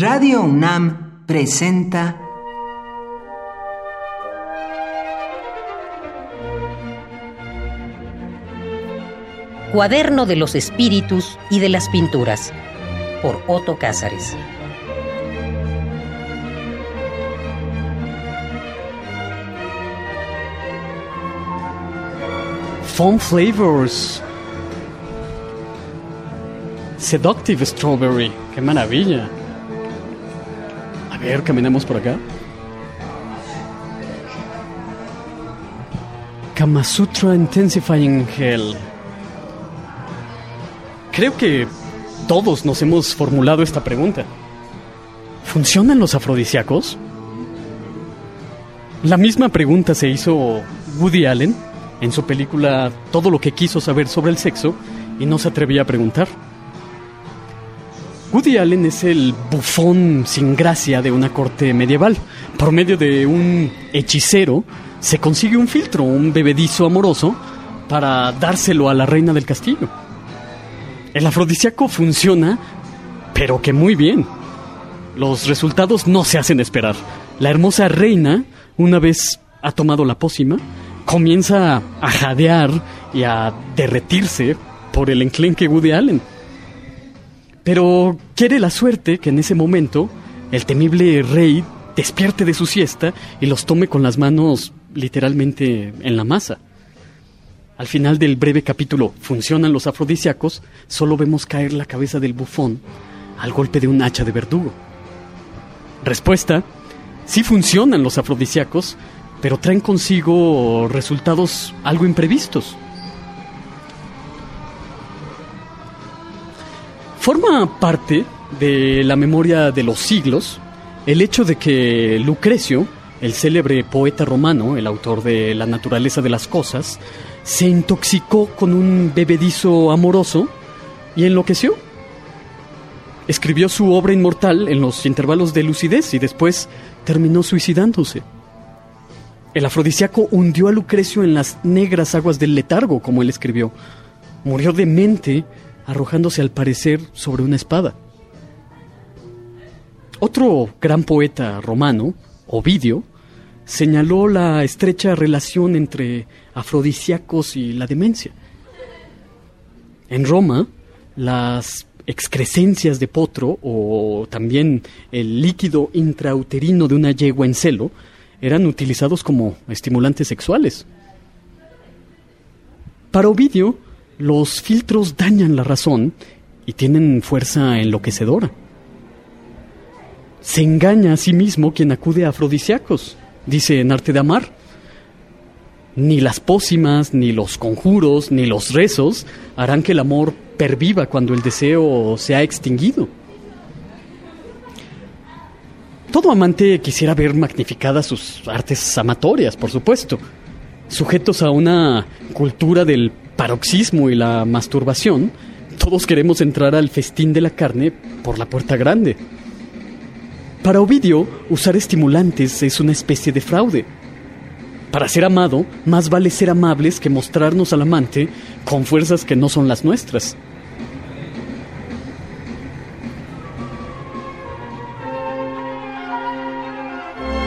Radio UNAM presenta Cuaderno de los Espíritus y de las Pinturas por Otto Cázares. Fun flavors. Seductive strawberry. ¡Qué maravilla! Ver, caminemos por acá. Kama Sutra Intensifying Hell. Creo que todos nos hemos formulado esta pregunta. ¿Funcionan los afrodisíacos? La misma pregunta se hizo Woody Allen en su película Todo lo que quiso saber sobre el sexo y no se atrevía a preguntar. Woody Allen es el bufón sin gracia de una corte medieval. Por medio de un hechicero se consigue un filtro, un bebedizo amoroso, para dárselo a la reina del castillo. El afrodisíaco funciona, pero que muy bien. Los resultados no se hacen esperar. La hermosa reina, una vez ha tomado la pócima, comienza a jadear y a derretirse por el enclenque Woody Allen. Pero quiere la suerte que en ese momento el temible rey despierte de su siesta y los tome con las manos literalmente en la masa. Al final del breve capítulo ¿Funcionan los afrodisíacos? solo vemos caer la cabeza del bufón al golpe de un hacha de verdugo. Respuesta, sí funcionan los afrodisíacos, pero traen consigo resultados algo imprevistos. Forma parte de la memoria de los siglos el hecho de que Lucrecio, el célebre poeta romano, el autor de La naturaleza de las cosas, se intoxicó con un bebedizo amoroso y enloqueció. Escribió su obra inmortal en los intervalos de lucidez y después terminó suicidándose. El afrodisíaco hundió a Lucrecio en las negras aguas del letargo, como él escribió. Murió demente, arrojándose al parecer sobre una espada. Otro gran poeta romano, Ovidio, señaló la estrecha relación entre afrodisíacos y la demencia. En Roma, las excrescencias de potro o también el líquido intrauterino de una yegua en celo eran utilizados como estimulantes sexuales. Para Ovidio, los filtros dañan la razón y tienen fuerza enloquecedora. Se engaña a sí mismo quien acude a afrodisíacos, dice en Arte de Amar. Ni las pócimas, ni los conjuros, ni los rezos harán que el amor perviva cuando el deseo se ha extinguido. Todo amante quisiera ver magnificadas sus artes amatorias, por supuesto, sujetos a una cultura del paroxismo y la masturbación, todos queremos entrar al festín de la carne por la puerta grande. Para Ovidio, usar estimulantes es una especie de fraude. Para ser amado, más vale ser amables que mostrarnos al amante con fuerzas que no son las nuestras.